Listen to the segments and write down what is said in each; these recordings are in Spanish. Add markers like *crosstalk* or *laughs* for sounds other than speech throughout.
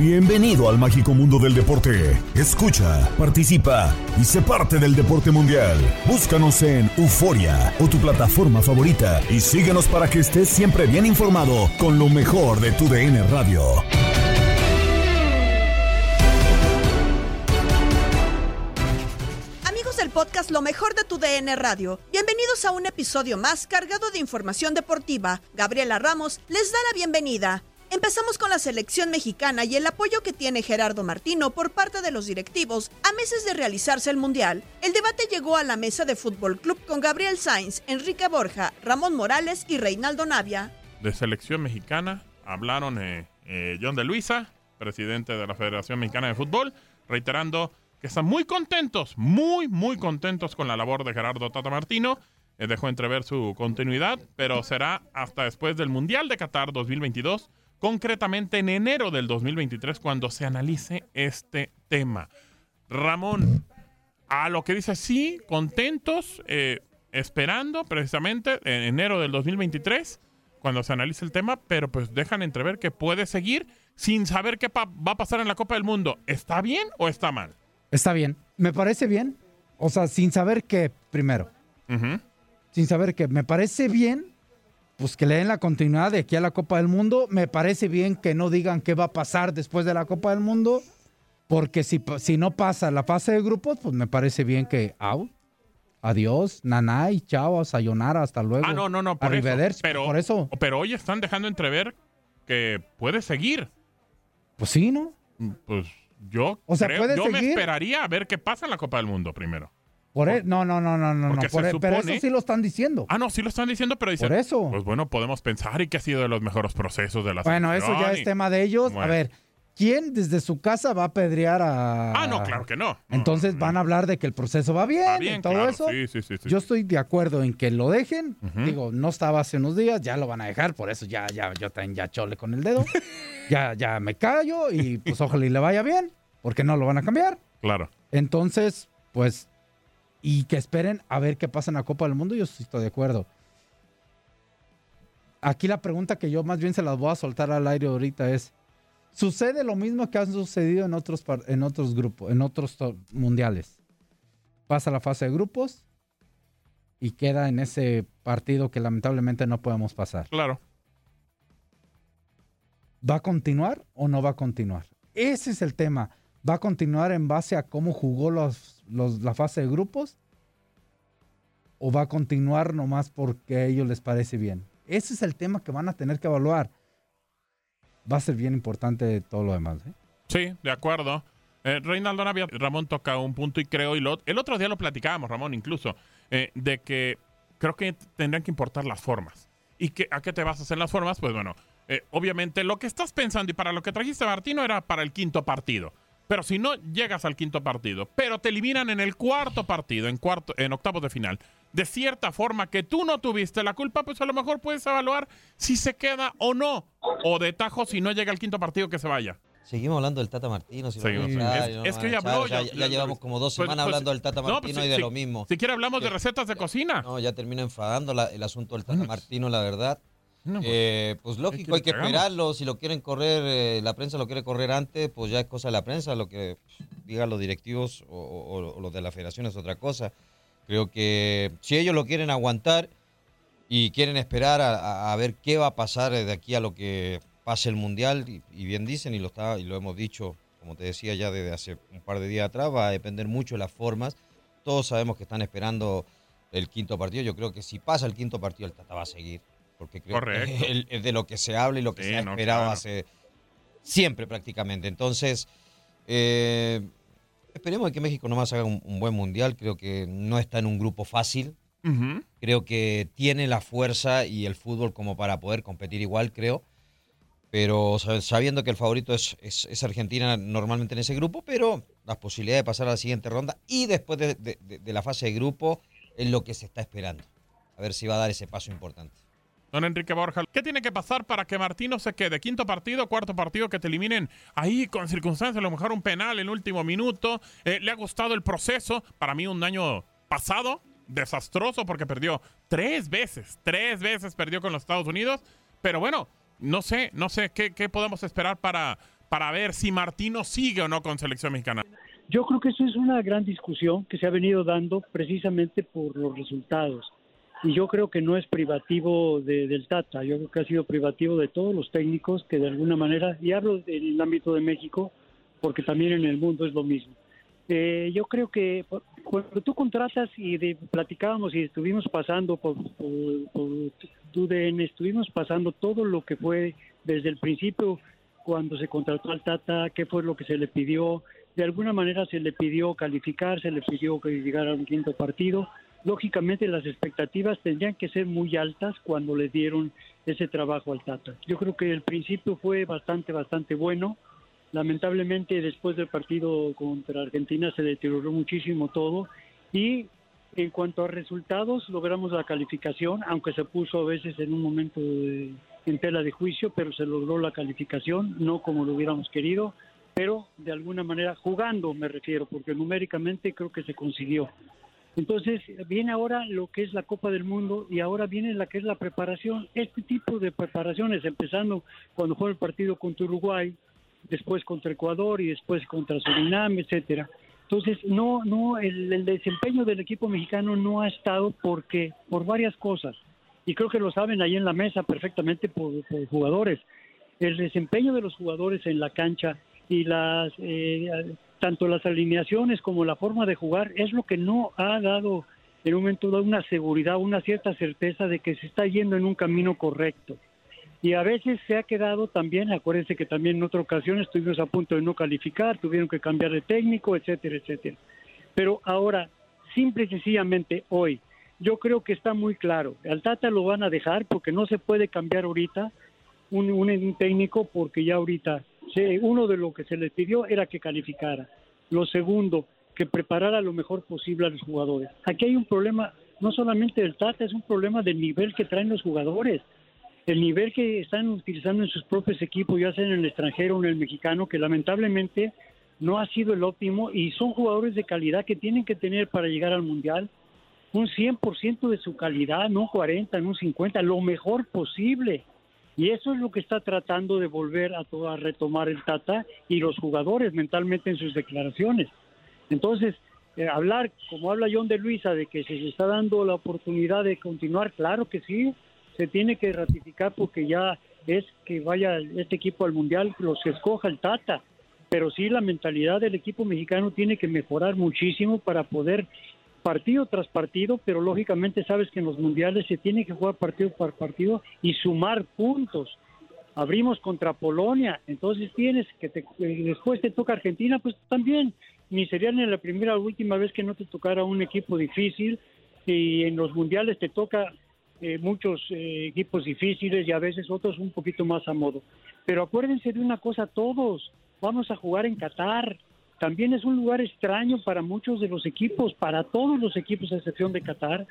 Bienvenido al mágico mundo del deporte. Escucha, participa y sé parte del deporte mundial. Búscanos en Euforia o tu plataforma favorita y síguenos para que estés siempre bien informado con lo mejor de tu DN Radio. Amigos del podcast Lo mejor de tu DN Radio, bienvenidos a un episodio más cargado de información deportiva. Gabriela Ramos les da la bienvenida. Empezamos con la selección mexicana y el apoyo que tiene Gerardo Martino por parte de los directivos a meses de realizarse el Mundial. El debate llegó a la mesa de Fútbol Club con Gabriel Sainz, Enrique Borja, Ramón Morales y Reinaldo Navia. De selección mexicana hablaron eh, eh, John de Luisa, presidente de la Federación Mexicana de Fútbol, reiterando que están muy contentos, muy, muy contentos con la labor de Gerardo Tata Martino. Eh, dejó entrever su continuidad, pero será hasta después del Mundial de Qatar 2022 concretamente en enero del 2023 cuando se analice este tema. Ramón, a lo que dice, sí, contentos, eh, esperando precisamente en enero del 2023 cuando se analice el tema, pero pues dejan entrever que puede seguir sin saber qué va a pasar en la Copa del Mundo. ¿Está bien o está mal? Está bien, me parece bien. O sea, sin saber qué, primero. Sin saber qué, me parece bien pues que le den la continuidad de aquí a la Copa del Mundo. Me parece bien que no digan qué va a pasar después de la Copa del Mundo, porque si, si no pasa la fase de grupos, pues me parece bien que out. Adiós, nanay, chao, sayonara, hasta luego. Ah, no, no, no, por eso. Pero, por eso. Pero hoy están dejando entrever que puede seguir. Pues sí, ¿no? Pues yo, o sea, creo, yo me esperaría a ver qué pasa en la Copa del Mundo primero. Por e, no, no, no, no, no, por e, pero eso sí lo están diciendo. Ah, no, sí lo están diciendo, pero dicen. Por eso. Pues bueno, podemos pensar y que ha sido de los mejores procesos de la Bueno, eso ya es tema de ellos. A ver, ¿quién desde su casa va a pedrear a. Ah, no, claro que no. Entonces van a hablar de que el proceso va bien, y todo eso. Sí, sí, sí, Yo estoy de acuerdo en que lo dejen. Digo, no estaba hace unos días, ya lo van a dejar, por eso ya, ya, yo también ya chole con el dedo. *laughs* ya, ya me callo y pues ojalá y le vaya bien, porque no lo van a cambiar. Claro. Entonces, pues y que esperen a ver qué pasa en la Copa del Mundo, yo estoy de acuerdo. Aquí la pregunta que yo más bien se las voy a soltar al aire ahorita es, ¿sucede lo mismo que ha sucedido en otros, en otros grupos, en otros mundiales? Pasa la fase de grupos y queda en ese partido que lamentablemente no podemos pasar. Claro. ¿Va a continuar o no va a continuar? Ese es el tema. ¿Va a continuar en base a cómo jugó la fase de grupos? ¿O va a continuar nomás porque a ellos les parece bien? Ese es el tema que van a tener que evaluar. Va a ser bien importante todo lo demás. ¿eh? Sí, de acuerdo. Eh, Reinaldo Navia, Ramón toca un punto y creo, y lo, el otro día lo platicábamos, Ramón, incluso, eh, de que creo que tendrían que importar las formas. ¿Y que, a qué te basas en las formas? Pues bueno, eh, obviamente lo que estás pensando y para lo que trajiste a Martino era para el quinto partido. Pero si no llegas al quinto partido, pero te eliminan en el cuarto partido, en, cuarto, en octavos de final, de cierta forma que tú no tuviste la culpa, pues a lo mejor puedes evaluar si se queda o no. O de tajo si no llega al quinto partido que se vaya. Seguimos hablando del Tata Martino. Si Seguimos. Es- hablar, es no que ya habló, ya- ya, ya llevamos como dos Pues- semanas pues- hablando del Tata no, Martino pues y de si- lo mismo. Si quiere hablamos de recetas de cocina. No, ya termina enfadando la- el asunto del Tata Martino, la verdad. No, pues, Eh, pues ¿qué lógico, hay que esperarlo. Si lo quieren correr, eh, la prensa lo quiere correr antes, pues ya es cosa de la prensa. Lo que digan los directivos o, o- o los de la federación es otra cosa. Creo que si ellos lo quieren aguantar y quieren esperar a, a- a ver qué va a pasar de aquí a lo que pase el mundial, y, y bien dicen, y lo, está, y lo hemos dicho, como te decía ya desde hace un par de días atrás, va a depender mucho de las formas. Todos sabemos que están esperando el quinto partido. Yo creo que si pasa el quinto partido, el Tata va a seguir. Porque creo Correcto. *laughs* que es de lo que se habla y lo que Sí, se ha no, esperado claro. hace siempre prácticamente. Entonces, eh, esperemos que México nomás haga un, un buen mundial. Creo que no está en un grupo fácil. Creo que tiene la fuerza y el fútbol como para poder competir igual, creo. Pero sab- sabiendo que el favorito es, es- es Argentina normalmente en ese grupo, pero las posibilidades de pasar a la siguiente ronda y después de, de- de- de la fase de grupo es lo que se está esperando. A ver si va a dar ese paso importante. Don Enrique Borja, ¿qué tiene que pasar para que Martino se quede? Quinto partido, cuarto partido, que te eliminen ahí con circunstancias, a lo mejor un penal en último minuto. Eh, ¿Le ha gustado el proceso? Para mí un año pasado, desastroso porque perdió tres veces, tres veces perdió con los Estados Unidos. Pero bueno, no sé, no sé qué, qué podemos esperar para, para ver si Martino sigue o no con selección mexicana. Yo creo que eso es una gran discusión que se ha venido dando precisamente por los resultados. Y yo creo que no es privativo de- del Tata, yo creo que ha sido privativo de todos los técnicos que de alguna manera, y hablo del ámbito de México, porque también en el mundo es lo mismo. Eh, yo creo que cu- cuando tú contratas y de- platicábamos y estuvimos pasando por, por, por estuvimos pasando todo lo que fue desde el principio cuando se contrató al Tata, qué fue lo que se le pidió. De alguna manera se le pidió calificar, se le pidió que llegara a un quinto partido. Lógicamente las expectativas tendrían que ser muy altas cuando le dieron ese trabajo al Tata. Yo creo que el principio fue bastante, bastante bueno. Lamentablemente después del partido contra Argentina se deterioró muchísimo todo y en cuanto a resultados logramos la calificación, aunque se puso a veces en un momento de- en tela de juicio, pero se logró la calificación, no como lo hubiéramos querido, pero de alguna manera jugando me refiero, porque numéricamente creo que se consiguió. Entonces viene ahora lo que es la Copa del Mundo y ahora viene la que es la preparación. Este tipo de preparaciones, empezando cuando fue el partido contra Uruguay, después contra Ecuador y después contra Surinam, etcétera. Entonces no, no, el, el desempeño del equipo mexicano no ha estado porque por varias cosas y creo que lo saben ahí en la mesa perfectamente por, por jugadores. El desempeño de los jugadores en la cancha y las eh, tanto las alineaciones como la forma de jugar es lo que no ha dado en un momento dado una seguridad, una cierta certeza de que se está yendo en un camino correcto. Y a veces se ha quedado también, acuérdense que también en otra ocasión estuvimos a punto de no calificar, tuvieron que cambiar de técnico, etcétera, etcétera. Pero ahora, simple y sencillamente hoy, yo creo que está muy claro. Al Tata lo van a dejar porque no se puede cambiar ahorita un, un, un técnico porque ya ahorita se- uno de lo que se le pidió era que calificara. Lo segundo, que preparara lo mejor posible a los jugadores. Aquí hay un problema, no solamente del Tata, es un problema del nivel que traen los jugadores. El nivel que están utilizando en sus propios equipos, ya sea en el extranjero o en el mexicano, que lamentablemente no ha sido el óptimo y son jugadores de calidad que tienen que tener para llegar al Mundial un 100% de su calidad, no 40, no 50, lo mejor posible. Y eso es lo que está tratando de volver a, to- a retomar el Tata y los jugadores mentalmente en sus declaraciones. Entonces, eh, hablar como habla John de Luisa de que se le está dando la oportunidad de continuar, claro que sí, se tiene que ratificar porque ya es que vaya este equipo al Mundial, los que escoja el Tata. Pero sí la mentalidad del equipo mexicano tiene que mejorar muchísimo para poder partido tras partido, pero lógicamente sabes que en los mundiales se tiene que jugar partido por partido y sumar puntos. Abrimos contra Polonia, entonces tienes que te- eh, después te toca Argentina, pues también ni sería ni la primera o última vez que no te tocara un equipo difícil y en los mundiales te toca eh, muchos eh, equipos difíciles y a veces otros un poquito más a modo. Pero acuérdense de una cosa todos, vamos a jugar en Qatar. También es un lugar extraño para muchos de los equipos, para todos los equipos a excepción de Qatar.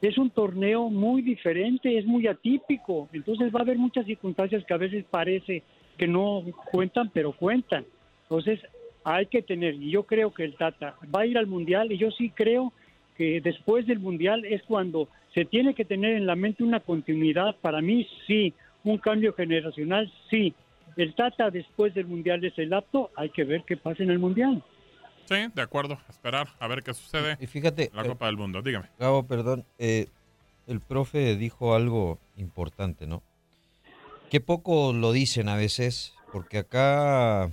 Es un torneo muy diferente, es muy atípico. Entonces va a haber muchas circunstancias que a veces parece que no cuentan, pero cuentan. Entonces hay que tener, y yo creo que el Tata va a ir al Mundial y yo sí creo que después del Mundial es cuando se tiene que tener en la mente una continuidad. Para mí sí, un cambio generacional sí. El Tata después del Mundial es el apto, hay que ver qué pasa en el Mundial. Sí, de acuerdo. Esperar a ver qué sucede Y fíjate, en la eh, Copa del Mundo. Dígame. Gabo, perdón, eh, el profe dijo algo importante, ¿no? Que poco lo dicen a veces, porque acá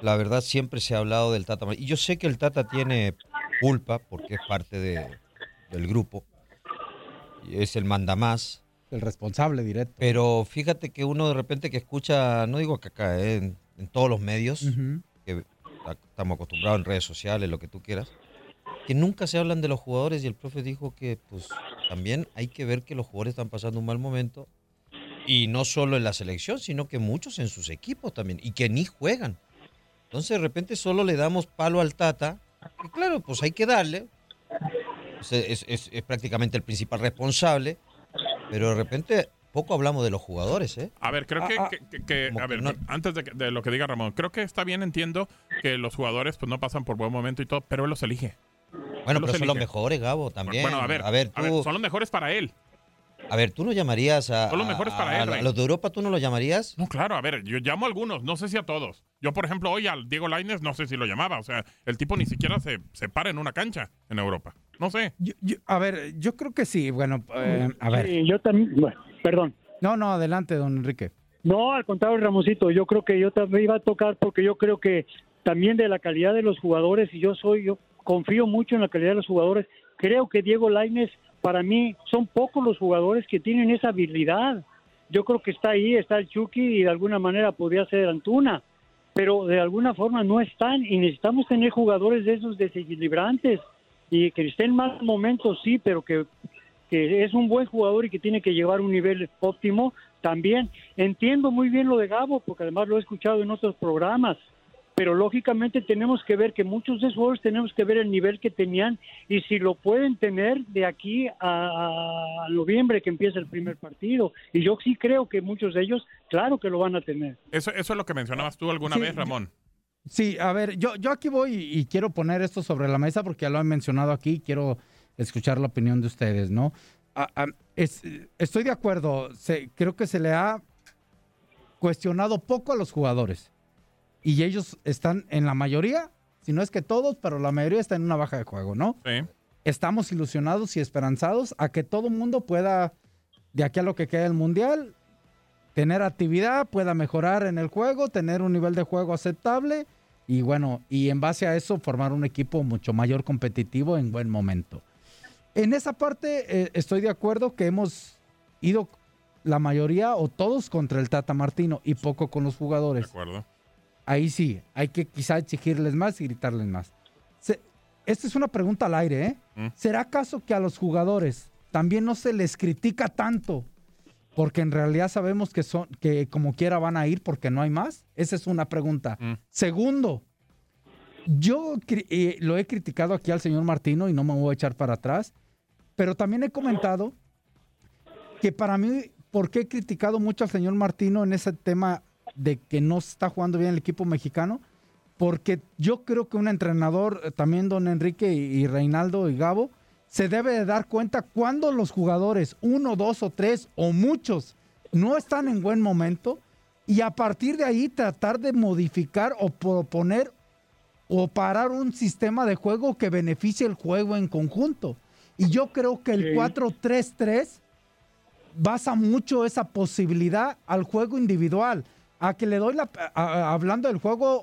la verdad siempre se ha hablado del Tata. Y yo sé que el Tata tiene culpa porque es parte de- del grupo. Y es el mandamás. El responsable directo. Pero fíjate que uno de repente que escucha, no digo que acá, eh, en, en todos los medios, Ujú. que a- estamos acostumbrados en redes sociales, lo que tú quieras, que nunca se hablan de los jugadores y el profe dijo que pues también hay que ver que los jugadores están pasando un mal momento y no solo en la selección, sino que muchos en sus equipos también y que ni juegan. Entonces de repente solo le damos palo al Tata, y claro, pues hay que darle, sea, es, es- es prácticamente el principal responsable, pero de repente poco hablamos de los jugadores, ¿eh? A ver, creo que, Ah, que- que- que- como a que ver, no- antes de, que- de lo que diga Ramón, creo que está bien, entiendo que los jugadores pues no pasan por buen momento y todo, pero él los elige. Bueno, Él pero los son los mejores, Gabo, también. Bueno, a ver, a ver, a ver, tú, son los mejores para él. a ver, tú no llamarías a, Son los mejores para a- él, a- los de Europa, ¿tú no los llamarías? No, claro, a ver, yo llamo a algunos, no sé si a todos. Yo, por ejemplo, hoy al Diego Lainez no sé si lo llamaba, o sea, el tipo ni siquiera se, se para en una cancha en Europa. No sé. Yo- yo- a ver, yo creo que sí. Bueno, eh, a ver. Sí, yo también, bueno, perdón. No, no, adelante, don Enrique. No, al contrario, Ramosito, yo creo que yo también iba a tocar porque yo creo que también de la calidad de los jugadores, y yo soy, yo confío mucho en la calidad de los jugadores, creo que Diego Lainez, para mí, son pocos los jugadores que tienen esa habilidad. Yo creo que está ahí, está el Chucky y de alguna manera podría ser Antuna, pero de alguna forma no están y necesitamos tener jugadores de esos desequilibrantes y que estén en mal momentos, sí, pero que que es un buen jugador y que tiene que llevar un nivel óptimo, también entiendo muy bien lo de Gabo, porque además lo he escuchado en otros programas, pero lógicamente tenemos que ver que muchos de esos jugadores tenemos que ver el nivel que tenían y si lo pueden tener de aquí a, a noviembre que empieza el primer partido. Y yo sí creo que muchos de ellos, claro que lo van a tener. Eso, eso es lo que mencionabas tú alguna Sí, vez, yo- Ramón. Sí, a ver, yo, yo aquí voy y, y quiero poner esto sobre la mesa porque ya lo han mencionado aquí quiero escuchar la opinión de ustedes, ¿no? Ah, ah, es- estoy de acuerdo, se- creo que se le ha cuestionado poco a los jugadores y ellos están en la mayoría, si no es que todos, pero la mayoría está en una baja de juego, ¿no? Sí. Estamos ilusionados y esperanzados a que todo mundo pueda, de aquí a lo que queda el Mundial, tener actividad, pueda mejorar en el juego, tener un nivel de juego aceptable y bueno, y en base a eso formar un equipo mucho mayor competitivo en buen momento. En esa parte eh, estoy de acuerdo que hemos ido la mayoría o todos contra el Tata Martino y poco con los De jugadores. acuerdo. Ahí sí, hay que quizá exigirles más y gritarles más. Se- esta es una pregunta al aire, ¿eh? Mm. ¿Será acaso que a los jugadores también no se les critica tanto? Porque en realidad sabemos que son, que como quiera van a ir porque no hay más. Esa es una pregunta. Mm. Segundo, yo eh, lo he criticado aquí al señor Martino y no me voy a echar para atrás, pero también he comentado que para mí, ¿por qué he criticado mucho al señor Martino en ese tema de que no está jugando bien el equipo mexicano? Porque yo creo que un entrenador, eh, también don Enrique y, y Reinaldo y Gabo, se debe de dar cuenta cuando los jugadores, uno, dos o tres o muchos, no están en buen momento y a partir de ahí tratar de modificar o proponer o parar un sistema de juego que beneficie el juego en conjunto. Y yo creo que el Sí. 4-3-3 basa mucho esa posibilidad al juego individual. A que le doy la. a- hablando del juego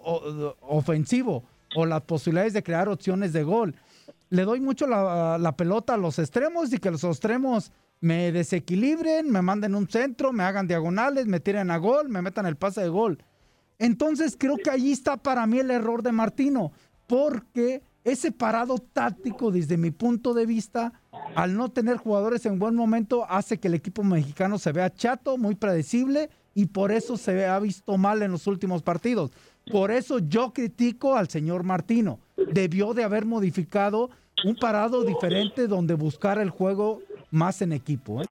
ofensivo o las posibilidades de crear opciones de gol. Le doy mucho la, pelota a los extremos y que los extremos me desequilibren, me manden un centro, me hagan diagonales, me tiren a gol, me metan el pase de gol. Entonces creo que allí está para mí el error de Martino, porque ese parado táctico desde mi punto de vista, al no tener jugadores en buen momento, hace que el equipo mexicano se vea chato, muy predecible y por eso se ha visto mal en los últimos partidos. Por eso yo critico al señor Martino. Debió de haber modificado un parado diferente donde buscar el juego más en equipo. ¿eh?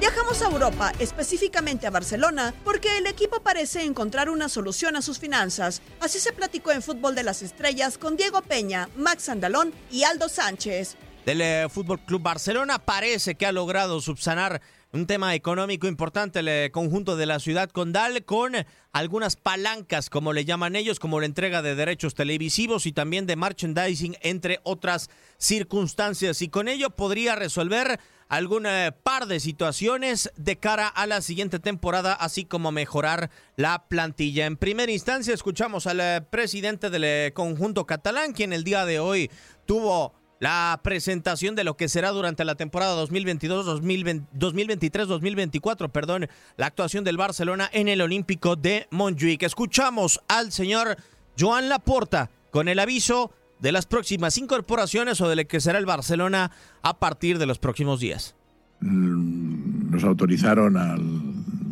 Viajamos a Europa, específicamente a Barcelona, porque el equipo parece encontrar una solución a sus finanzas. Así se platicó en Fútbol de las Estrellas con Diego Peña, Max Andalón y Aldo Sánchez. Del eh, Fútbol Club Barcelona parece que ha logrado subsanar un tema económico importante el eh, conjunto de la ciudad condal con algunas palancas, como le llaman ellos, como la entrega de derechos televisivos y también de merchandising, entre otras circunstancias. Y con ello podría resolver algún eh, par de situaciones de cara a la siguiente temporada, así como mejorar la plantilla. En primera instancia, escuchamos al presidente del conjunto catalán, quien el día de hoy tuvo la presentación de lo que será durante la temporada 2022-2023-2024, perdón, la actuación del Barcelona en el Olímpico de Montjuic. Escuchamos al señor Joan Laporta con el aviso de las próximas incorporaciones o de lo que será el Barcelona a partir de los próximos días. Mm, nos autorizaron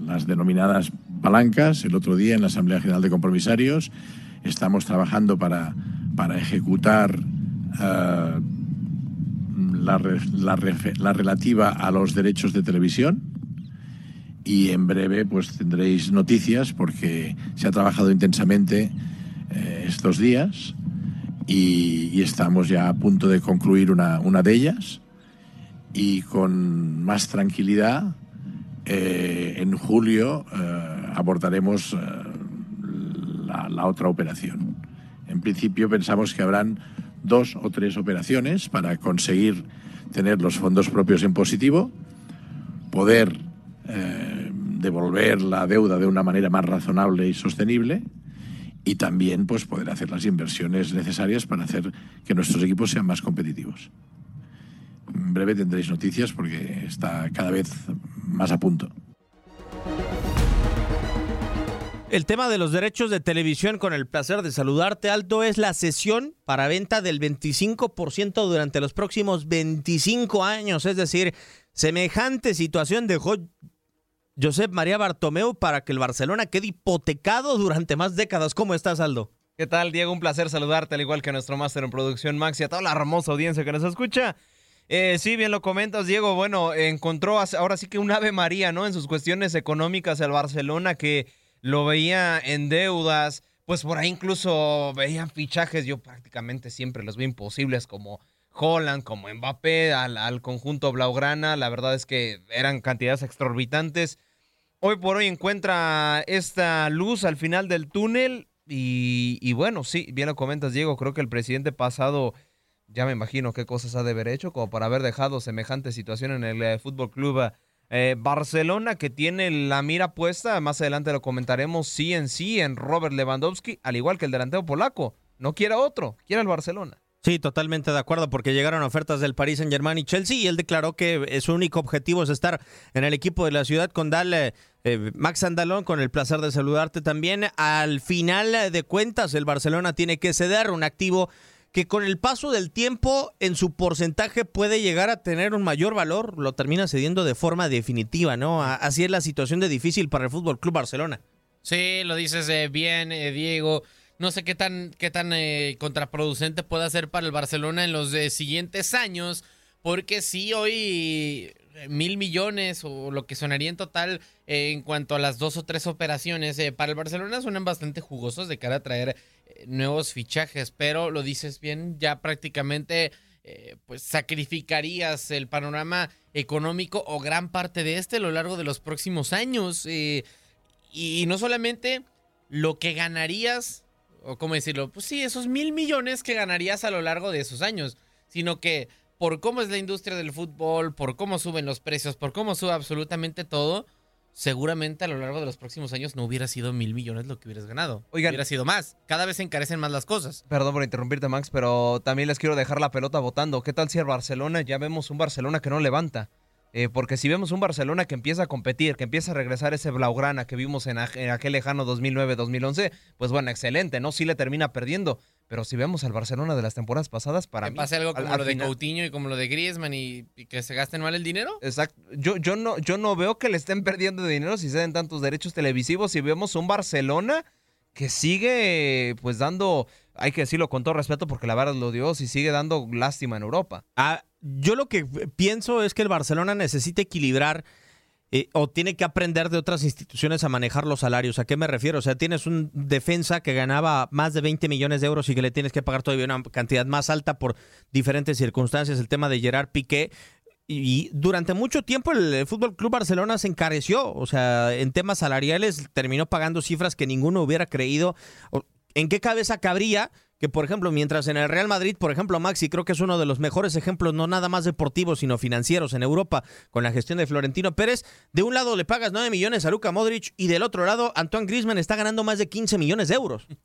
las denominadas palancas el otro día en la Asamblea General de Compromisarios. Estamos trabajando para, para ejecutar uh, la, la, la, relativa a los derechos de televisión y en breve pues tendréis noticias porque se ha trabajado intensamente eh, estos días y, estamos ya a punto de concluir una, una de ellas y con más tranquilidad eh, en julio eh, abordaremos la, la otra operación. En principio pensamos que habrán dos o tres operaciones para conseguir tener los fondos propios en positivo, poder eh, devolver la deuda de una manera más razonable y sostenible y también pues, poder hacer las inversiones necesarias para hacer que nuestros equipos sean más competitivos. En breve tendréis noticias porque está cada vez más a punto. El tema de los derechos de televisión, con el placer de saludarte, Alto, es la sesión para venta del 25% durante los próximos 25 años. Es decir, semejante situación dejó Josep María Bartomeu para que el Barcelona quede hipotecado durante más décadas. ¿Cómo estás, Aldo? ¿Qué tal, Diego? Un placer saludarte, al igual que nuestro máster en producción, Max, y a toda la hermosa audiencia que nos escucha. Eh, sí, bien lo comentas, Diego. Bueno, encontró ahora sí que un ave María, ¿no? En sus cuestiones económicas el Barcelona que lo veía en deudas, pues por ahí incluso veían fichajes, yo prácticamente siempre los veo imposibles como Holland, como Mbappé, al, conjunto Blaugrana, la verdad es que eran cantidades exorbitantes. Hoy por hoy encuentra esta luz al final del túnel y, bueno, sí, bien lo comentas Diego, creo que el presidente pasado ya me imagino qué cosas ha de haber hecho como para haber dejado semejante situación en el eh, Fútbol Club eh, Barcelona que tiene la mira puesta, más adelante lo comentaremos, sí en sí en Robert Lewandowski, al igual que el delantero polaco. No quiere otro, quiere el Barcelona. Sí, totalmente de acuerdo, porque llegaron ofertas del Paris Saint Germain y Chelsea, y él declaró que su único objetivo es estar en el equipo de la ciudad con Dale. Eh, Max Andalón, con el placer de saludarte también. Al final de cuentas, el Barcelona tiene que ceder un activo que con el paso del tiempo en su porcentaje puede llegar a tener un mayor valor, lo termina cediendo de forma definitiva, ¿no? Así es la situación de difícil para el Fútbol Club Barcelona. Sí, lo dices eh, bien, eh, Diego. No sé qué tan, qué tan eh, contraproducente puede ser para el Barcelona en los siguientes años, porque sí, hoy mil millones o lo que sonaría en total en cuanto a las dos o tres operaciones para el Barcelona suenan bastante jugosos de cara a traer nuevos fichajes, pero lo dices bien, ya prácticamente eh, pues sacrificarías el panorama económico o gran parte de este a lo largo de los próximos años. Eh, y no solamente lo que ganarías, o cómo decirlo, pues sí, esos mil millones que ganarías a lo largo de esos años, sino que por cómo es la industria del fútbol, por cómo suben los precios, por cómo sube absolutamente todo, seguramente a lo largo de los próximos años no hubiera sido mil millones lo que hubieras ganado. Oigan, hubiera sido más. Cada vez se encarecen más las cosas. Perdón por interrumpirte, Max, pero también les quiero dejar la pelota votando. ¿Qué tal si el Barcelona, ya vemos un Barcelona que no levanta? Eh, porque si vemos un Barcelona que empieza a competir, que empieza a regresar ese Blaugrana que vimos en, en aquel lejano 2009-2011, pues bueno, excelente, ¿no? Sí le termina perdiendo. Pero si vemos al Barcelona de las temporadas pasadas, para que mí... pase algo como al- al lo de final- Coutinho y como lo de Griezmann y, y que se gasten mal el dinero. Exacto. Yo, yo, no, yo no veo que le estén perdiendo dinero si se den tantos derechos televisivos. Si vemos un Barcelona que sigue, pues dando, hay que decirlo con todo respeto porque la verdad lo dio, si sigue dando lástima en Europa. Ah, yo lo que pienso es que el Barcelona necesita equilibrar eh, o tiene que aprender de otras instituciones a manejar los salarios. ¿A qué me refiero? O sea, tienes un defensa que ganaba más de 20 millones de euros y que le tienes que pagar todavía una cantidad más alta por diferentes circunstancias. El tema de Gerard Piqué. Y durante mucho tiempo el Fútbol Club Barcelona se encareció, o sea, en temas salariales terminó pagando cifras que ninguno hubiera creído. ¿En qué cabeza cabría que, por ejemplo, mientras en el Real Madrid, por ejemplo, Maxi, creo que es uno de los mejores ejemplos, no nada más deportivos, sino financieros en Europa, con la gestión de Florentino Pérez, de un lado le pagas 9 millones a Luka Modric y del otro lado Antoine Griezmann está ganando más de 15 millones de euros. *laughs*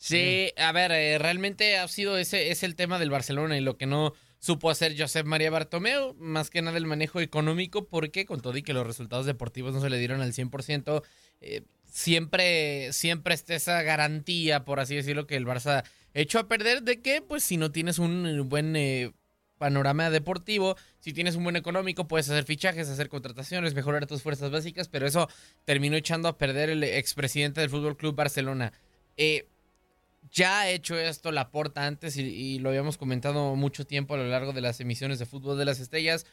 Sí, a ver, eh, realmente ha sido ese es el tema del Barcelona y lo que no supo hacer Josep María Bartomeu, más que nada el manejo económico, porque con todo y que los resultados deportivos no se le dieron al 100%, eh, siempre, siempre está esa garantía, por así decirlo, que el Barça echó a perder de que, pues, si no tienes un buen eh, panorama deportivo, si tienes un buen económico, puedes hacer fichajes, hacer contrataciones, mejorar tus fuerzas básicas, pero eso terminó echando a perder el expresidente del Fútbol Club Barcelona. Eh, ya ha hecho esto Laporta antes y, y lo habíamos comentado mucho tiempo a lo largo de las emisiones de Fútbol de las Estrellas.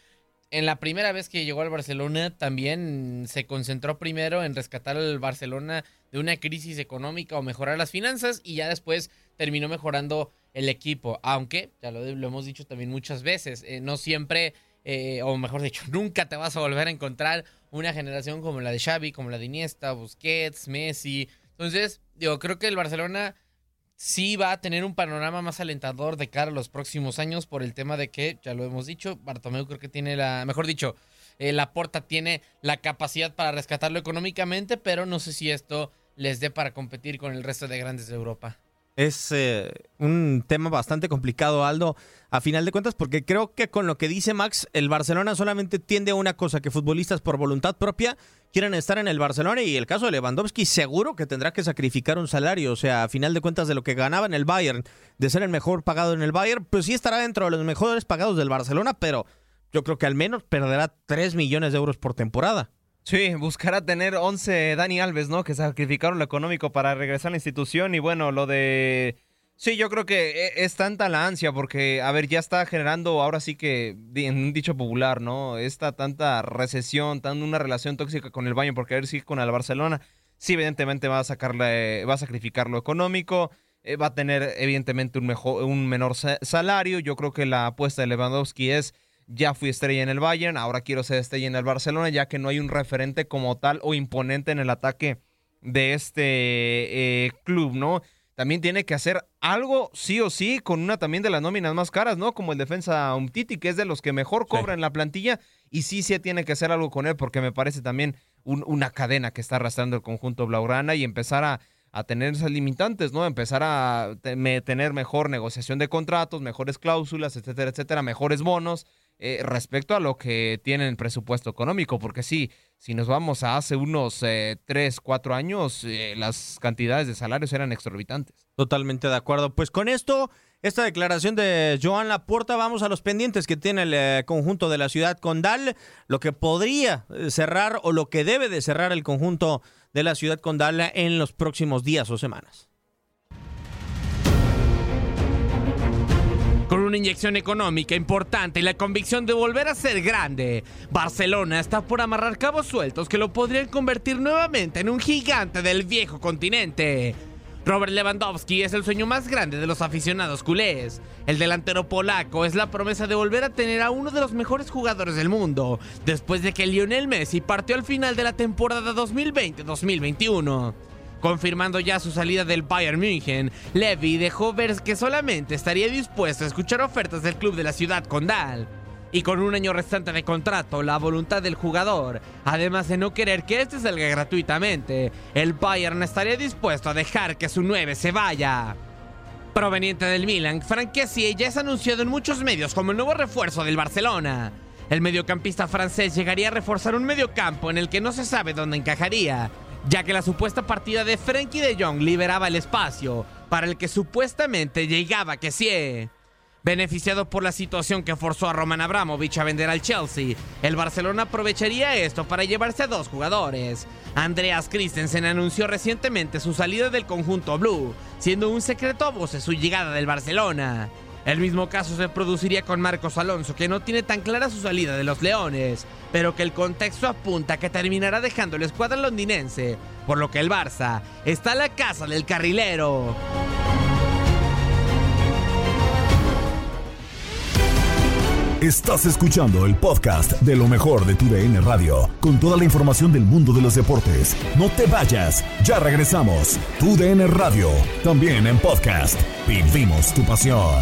En la primera vez que llegó al Barcelona también se concentró primero en rescatar al Barcelona de una crisis económica o mejorar las finanzas y ya después terminó mejorando el equipo. Aunque, ya lo, hemos dicho también muchas veces, eh, no siempre, eh, o mejor dicho, *laughs* nunca te vas a volver a encontrar una generación como la de Xavi, como la de Iniesta, Busquets, Messi. Entonces, digo, creo que el Barcelona sí va a tener un panorama más alentador de cara a los próximos años por el tema de que, ya lo hemos dicho, Bartomeu creo que tiene la, mejor dicho, eh, Laporta tiene la capacidad para rescatarlo económicamente, pero no sé si esto les dé para competir con el resto de grandes de Europa. Es eh, un tema bastante complicado, Aldo, a final de cuentas, porque creo que con lo que dice Max, el Barcelona solamente tiende a una cosa, que futbolistas por voluntad propia quieren estar en el Barcelona y el caso de Lewandowski seguro que tendrá que sacrificar un salario, o sea, a final de cuentas de lo que ganaba en el Bayern, de ser el mejor pagado en el Bayern, pues sí estará dentro de los mejores pagados del Barcelona, pero yo creo que al menos perderá 3 millones de euros por temporada. Sí, buscará tener 11 Dani Alves, ¿no? Que sacrificaron lo económico para regresar a la institución. Y bueno, lo de. Sí, yo creo que e- es tanta la ansia porque, a ver, ya está generando, ahora sí que, en un dicho popular, ¿no? Esta tanta recesión, tan una relación tóxica con el Bayern por querer seguir con el Barcelona. Sí, evidentemente va a sacarle, va a sacrificar lo económico, eh, va a tener evidentemente un, mejor, un menor sa- salario. Yo creo que la apuesta de Lewandowski es ya fui estrella en el Bayern, ahora quiero ser estrella en el Barcelona, ya que no hay un referente como tal o imponente en el ataque de este eh, club, ¿no? También tiene que hacer algo, sí o sí, con una también de las nóminas más caras, ¿no? Como el defensa Umtiti, que es de los que mejor cobra en la plantilla, y sí, sí tiene que hacer algo con él, porque me parece también un- una cadena que está arrastrando el conjunto Blaugrana y empezar a, a tener esas limitantes, ¿no? Empezar a tener mejor negociación de contratos, mejores cláusulas, etcétera, etcétera, mejores bonos eh, respecto a lo que tienen el presupuesto económico, porque sí, si nos vamos a hace unos eh, 3, 4 años, eh, las cantidades de salarios eran exorbitantes. Totalmente de acuerdo. Pues con esto, esta declaración de Joan Laporta, vamos a los pendientes que tiene el eh, conjunto de la ciudad condal, lo que podría eh, cerrar o lo que debe de cerrar el conjunto de la ciudad condal en los próximos días o semanas. Con una inyección económica importante y la convicción de volver a ser grande, Barcelona está por amarrar cabos sueltos que lo podrían convertir nuevamente en un gigante del viejo continente. Robert Lewandowski es el sueño más grande de los aficionados culés. El delantero polaco es la promesa de volver a tener a uno de los mejores jugadores del mundo, después de que Lionel Messi partió al final de la temporada 2020-2021. Confirmando ya su salida del Bayern München, Levy dejó ver que solamente estaría dispuesto a escuchar ofertas del club de la ciudad condal. Y con un año restante de contrato, la voluntad del jugador, además de no querer que este salga gratuitamente, el Bayern estaría dispuesto a dejar que su 9 se vaya. Proveniente del Milan, Frank ya es anunciado en muchos medios como el nuevo refuerzo del Barcelona. El mediocampista francés llegaría a reforzar un mediocampo en el que no se sabe dónde encajaría, ya que la supuesta partida de Frenkie de Jong liberaba el espacio para el que supuestamente llegaba Kessie. Beneficiado por la situación que forzó a Roman Abramovich a vender al Chelsea, el Barcelona aprovecharía esto para llevarse a dos jugadores. Andreas Christensen anunció recientemente su salida del conjunto Blue, siendo un secreto a voces su llegada del Barcelona. El mismo caso se produciría con Marcos Alonso, que no tiene tan clara su salida de los Leones, pero que el contexto apunta que terminará dejando la escuadra londinense, por lo que el Barça está a la casa del carrilero. Estás escuchando el podcast de lo mejor de tu DN Radio, con toda la información del mundo de los deportes. No te vayas, ya regresamos. Tu DN Radio, también en podcast. Vivimos tu pasión.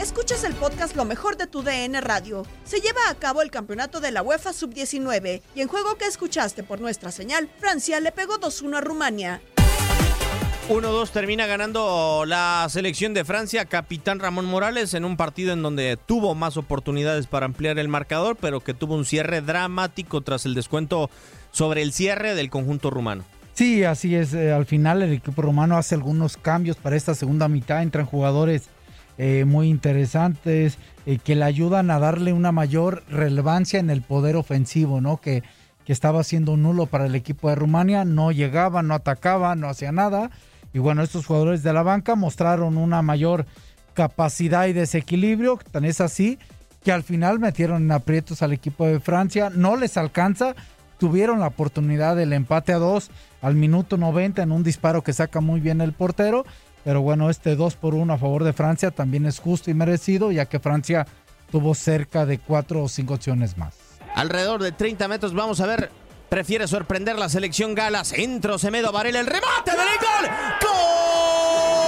Escuchas el podcast Lo mejor de tu DN Radio. Se lleva a cabo el campeonato de la UEFA Sub-19 y en juego que escuchaste por nuestra señal, Francia le pegó 2-1 a Rumania. 1-2 termina ganando la selección de Francia, capitán Ramón Morales, en un partido en donde tuvo más oportunidades para ampliar el marcador, pero que tuvo un cierre dramático tras el descuento sobre el cierre del conjunto rumano. Sí, así es. Eh, al final el equipo romano hace algunos cambios para esta segunda mitad. Entran jugadores eh, muy interesantes eh, que le ayudan a darle una mayor relevancia en el poder ofensivo, ¿no? Que, que estaba siendo nulo para el equipo de Rumania. No llegaba, no atacaba, no hacía nada. Y bueno, estos jugadores de la banca mostraron una mayor capacidad y desequilibrio. Tan es así que al final metieron en aprietos al equipo de Francia. No les alcanza tuvieron la oportunidad del empate a dos al minuto 90 en un disparo que saca muy bien el portero. Pero bueno, este 2 por 1 a favor de Francia también es justo y merecido, ya que Francia tuvo cerca de 4 o 5 opciones más. Alrededor de 30 metros, vamos a ver. Prefiere sorprender la selección gala. Centro, Semedo, Varela, el remate del gol. ¡Gol!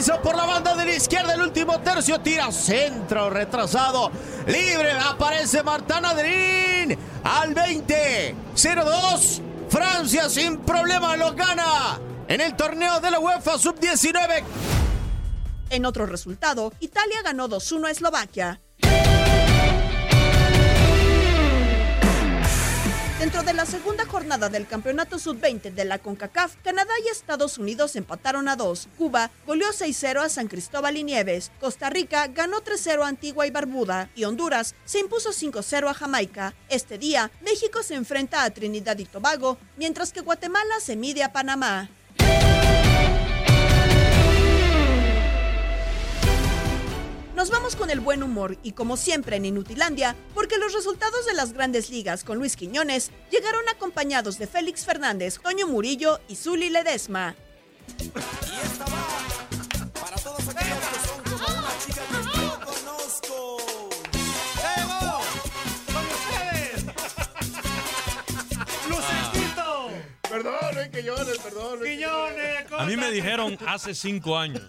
Por la banda de la izquierda. El último tercio tira centro retrasado. Libre aparece Martán Adrín al 20. 0-2. Francia sin problema lo gana en el torneo de la UEFA Sub-19. En otro resultado, Italia ganó 2-1 a Eslovaquia. Dentro de la segunda jornada del Campeonato Sub-20 de la CONCACAF, Canadá y Estados Unidos empataron a 2. Cuba goleó 6-0 a San Cristóbal y Nieves. Costa Rica ganó 3-0 a Antigua y Barbuda. Y Honduras se impuso 5-0 a Jamaica. Este día, México se enfrenta a Trinidad y Tobago, mientras que Guatemala se mide a Panamá. Nos vamos con el buen humor y como siempre en Inutilandia, porque los resultados de las grandes ligas con Luis Quiñones llegaron acompañados de Félix Fernández, Toño Murillo y Zuli Ledesma. Para todos aquellos que son como una chica que yo conozco. ¡Llegó! ¡Con ustedes! *laughs* ¡Lucecito! Perdón, Luis Quiñones, perdón. Luis Quiñones, A mí me dijeron hace cinco años,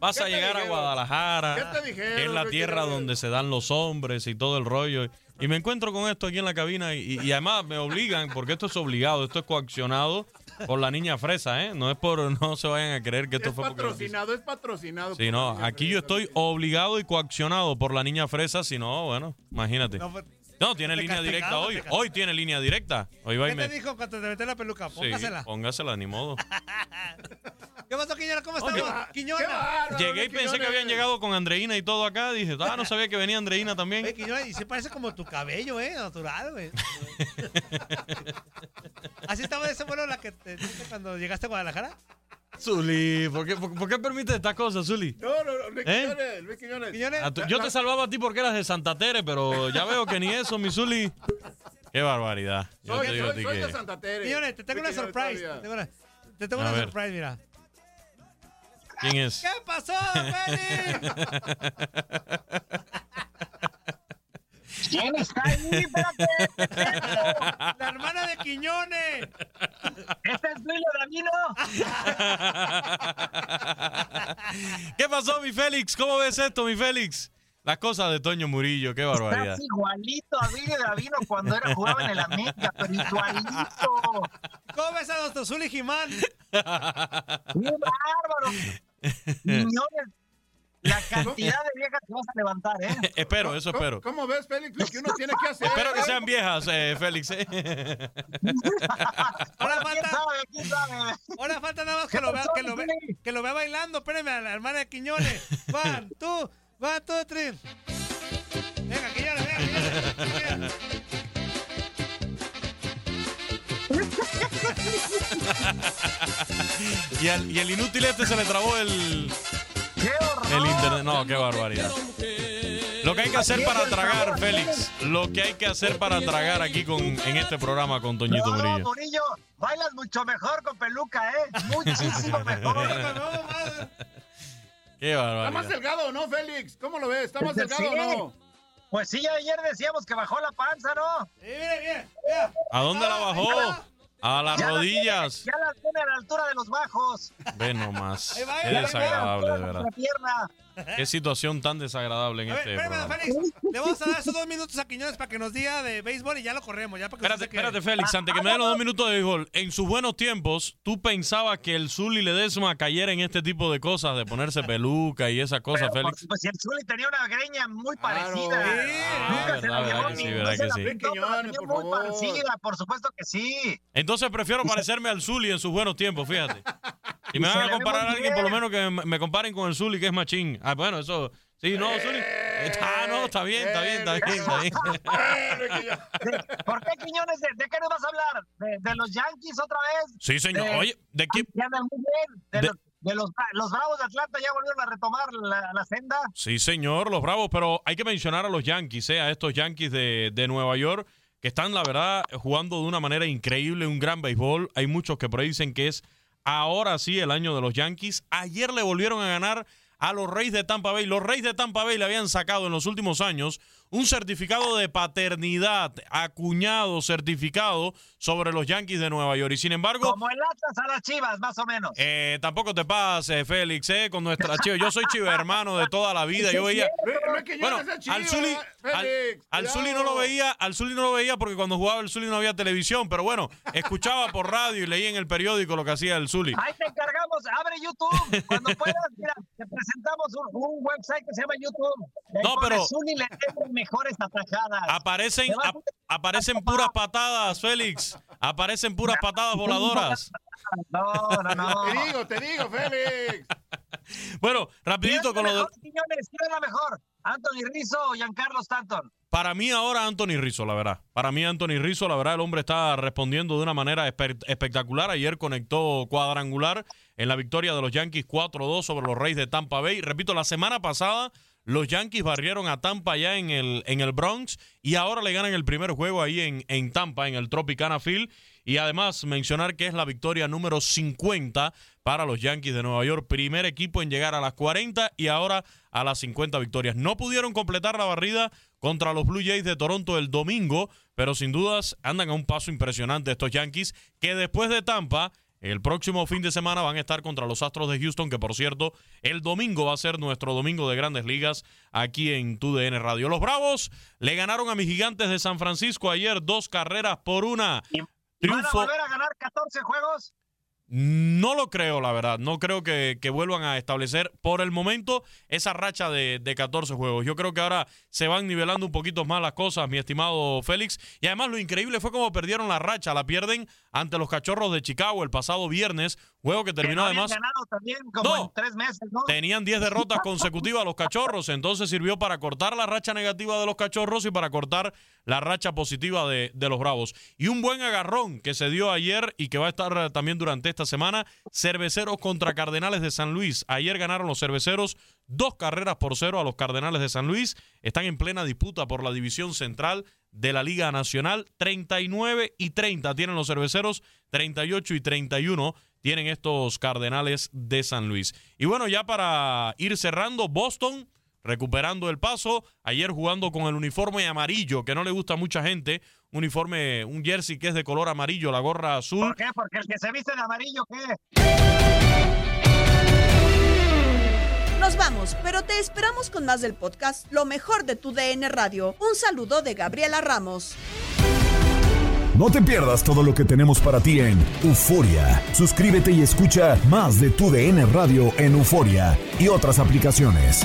vas ¿Qué a llegar a? Guadalajara, ¿Qué te dijeron, que es la tierra donde se dan los hombres y todo el rollo. Y me encuentro con esto aquí en la cabina y, y además me obligan, porque esto es obligado, esto es coaccionado por la niña fresa, ¿eh? No es por, no se vayan a creer que esto Es fue patrocinado, es patrocinado. Sí, no, aquí yo estoy obligado y coaccionado por la niña fresa, si no, bueno, imagínate. No, pues, No, tiene te línea directa hoy. Hoy tiene línea directa. Hoy va y ¿Qué me... te dijo cuando te metes la peluca? Sí, Póngasela. póngasela, ni modo. *laughs* ¿Qué pasó, Quiñona? ¿Cómo estás? Oye, Quiñona. Llegué y pensé que habían llegado con Andreina y todo acá. Dije, ah, no sabía que venía Andreina también. Oye, Quiñona, y se parece como tu cabello, ¿eh? Natural, güey. *laughs* Así estaba de ese vuelo la que te cuando llegaste a Guadalajara. Zuli, ¿por qué, por, por qué permites estas cosas, Zuli? No, no, no, Luis ¿Eh? Quiñones, Luis Quiñones. Ah, yo te salvaba a ti porque eras de Santa Tere, pero ya veo que ni eso, mi Zuli. Qué barbaridad. Yo Soy, te digo a soy, ti soy de que... Santa Tere. Quiñones, te tengo una Luis Quiñones surprise. todavía. Te tengo una, te tengo A una ver. surprise, mira. ¿Quién es? ¿Qué pasó, Félix? *laughs* ¿Quién está ahí? Espérate. La hermana de Quiñones. ¿Este es Luis Davino? ¿Qué pasó, mi Félix? ¿Cómo ves esto, mi Félix? Las cosas de Toño Murillo, qué barbaridad. Estás igualito a Billy Davino cuando era, jugaba en el América, pero igualito. ¿Cómo ves a nuestro Zuli Jimán? ¡Qué bárbaro! *laughs* Millones. La cantidad de viejas que vas a levantar, ¿eh? *laughs* espero, eso espero. ¿Cómo ves, Félix? Lo que uno tiene que hacer. Espero que ¿eh? sean viejas, eh, Félix. eh. *laughs* Ahora ¿Quién falta, sabe? ¿Quién sabe? ahora falta nada más que lo vea, que lo vea, que lo vea bailando. Espérenme a la hermana de Quiñones. Van, tú, van, tú, Trin. Venga, Quiñones, venga, Quiñones. *laughs* y, al- y el inútil este se le trabó el. El internet. No, qué barbaridad. Lo que hay que hacer para tragar, Félix. Lo que hay que hacer para tragar aquí con, en este programa con Toñito No, Murillo. Murillo, bailas mucho mejor con peluca, ¿eh? Muchísimo *laughs* mejor. Qué ¿Está más barbaridad. delgado o no, Félix? ¿Cómo lo ves? ¿Está más Pues delgado o no? Pues sí, ayer decíamos que bajó la panza, ¿no? Sí, mire, mire, mira. ¿A dónde la bajó? A las Ya la rodillas. tiene- Ya la tiene a la altura de los bajos. Ve nomás. Qué desagradable, de verdad. La pierna. Qué situación tan desagradable en A ver, este espérame, programa. Félix. Le vamos a dar esos dos minutos a Quiñones para que nos diga de béisbol y ya lo corremos. Ya para que Espérate, espérate, Félix, antes que me den los dos minutos de béisbol. En sus buenos tiempos, ¿tú pensabas que el Zully Ledesma cayera en este tipo de cosas, de ponerse peluca y esas cosas, Pero, Félix? Pues si el Zuli tenía una greña muy parecida. Ah, Nunca se la llevó parecida, por supuesto que sí. Entonces prefiero parecerme al Zully en sus buenos tiempos, fíjate. Y me van a comparar a alguien, por lo menos que me- me comparen con el Zully, que es machín. Ah, bueno, eso... Sí, no, Zully. Ah, no, está bien, está bien, está bien, está bien. ¿Por qué, Quiñones? ¿De, de qué nos vas a hablar? ¿De, de los Yankees otra vez? Sí, señor. De- Oye, ¿de bien. De, De- los, de los, los Bravos de Atlanta ya volvieron a retomar la, la senda. Sí, señor, los Bravos, pero hay que mencionar a los Yankees, ¿eh? a estos Yankees de, de Nueva York, que están, la verdad, jugando de una manera increíble, un gran béisbol. Hay muchos que por ahí dicen que es ahora sí el año de los Yankees. Ayer le volvieron a ganar a los Reyes de Tampa Bay. Los Reyes de Tampa Bay le habían sacado en los últimos años un certificado de paternidad acuñado, certificado sobre los Yankees de Nueva York. Y sin embargo... Como el Atlas a las Chivas, más o menos. Eh, tampoco te pases, Félix, eh, con nuestra chiva. Yo soy chiva hermano de toda la vida. Yo veía. Bueno, al Zuli, al, al Zuli no lo veía, al Zuli no lo veía porque cuando jugaba el Zuli no había televisión, pero bueno, escuchaba por radio y leía en el periódico lo que hacía el Zuli. Ahí te encargamos, abre YouTube. Cuando puedas, mira, te presentamos un, un website que se llama YouTube. No, pero- Zuli le tengo mejores atajadas. Aparecen, a- aparecen puras patadas, Félix. Aparecen puras patadas voladoras. No, no, no. Te digo, te digo, Félix. *laughs* Bueno, rapidito con lo de... mejor, Quiñones? ¿Quién es la mejor? ¿Anthony Rizzo o Giancarlo Stanton? Para mí ahora Anthony Rizzo, la verdad. Para mí Anthony Rizzo, la verdad, el hombre está respondiendo de una manera espe- espectacular. Ayer conectó cuadrangular en la victoria de los Yankees 4-2 sobre los Reyes de Tampa Bay. Repito, la semana pasada los Yankees barrieron a Tampa ya en el, en el Bronx y ahora le ganan el primer juego ahí en, en Tampa, en el Tropicana Field. Y además mencionar que es la victoria número 50 para los Yankees de Nueva York. Primer equipo en llegar a las 40 y ahora a las 50 victorias. No pudieron completar la barrida contra los Blue Jays de Toronto el domingo, pero sin dudas andan a un paso impresionante estos Yankees que después de Tampa el próximo fin de semana van a estar contra los Astros de Houston, que por cierto, el domingo va a ser nuestro domingo de grandes ligas aquí en TUDN Radio. Los Bravos le ganaron a mis gigantes de San Francisco ayer dos carreras por una. ¿Van a Triunfo. volver a ganar 14 juegos? No lo creo, la verdad. No creo que, que vuelvan a establecer por el momento esa racha de, de 14 juegos. Yo creo que ahora se van nivelando un poquito más las cosas, mi estimado Félix. Y además lo increíble fue como perdieron la racha. La pierden ante los Cachorros de Chicago el pasado viernes. Juego que Que terminó no además... ganado también como No. en tres meses, ¿no? Tenían 10 derrotas consecutivas los cachorros, entonces sirvió para cortar la racha negativa de los cachorros y para cortar la racha positiva de, de los bravos. Y un buen agarrón que se dio ayer y que va a estar eh, también durante esta esta semana. Cerveceros contra Cardenales de San Luis. Ayer ganaron los cerveceros dos carreras por cero a los Cardenales de San Luis. Están en plena disputa por la división central de la Liga Nacional. 39 y 30 tienen los cerveceros, 38 y 31 tienen estos Cardenales de San Luis. Y bueno, ya para ir cerrando, Boston recuperando el paso, ayer jugando con el uniforme amarillo, que no le gusta a mucha gente, uniforme, un jersey que es de color amarillo, la gorra azul. ¿Por qué? Porque el que se viste de amarillo, ¿qué? Nos vamos, pero te esperamos con más del podcast Lo mejor de tu DN Radio. Un saludo de Gabriela Ramos. No te pierdas todo lo que tenemos para ti en Euforia. Suscríbete y escucha más de tu DN Radio en Euforia y otras aplicaciones.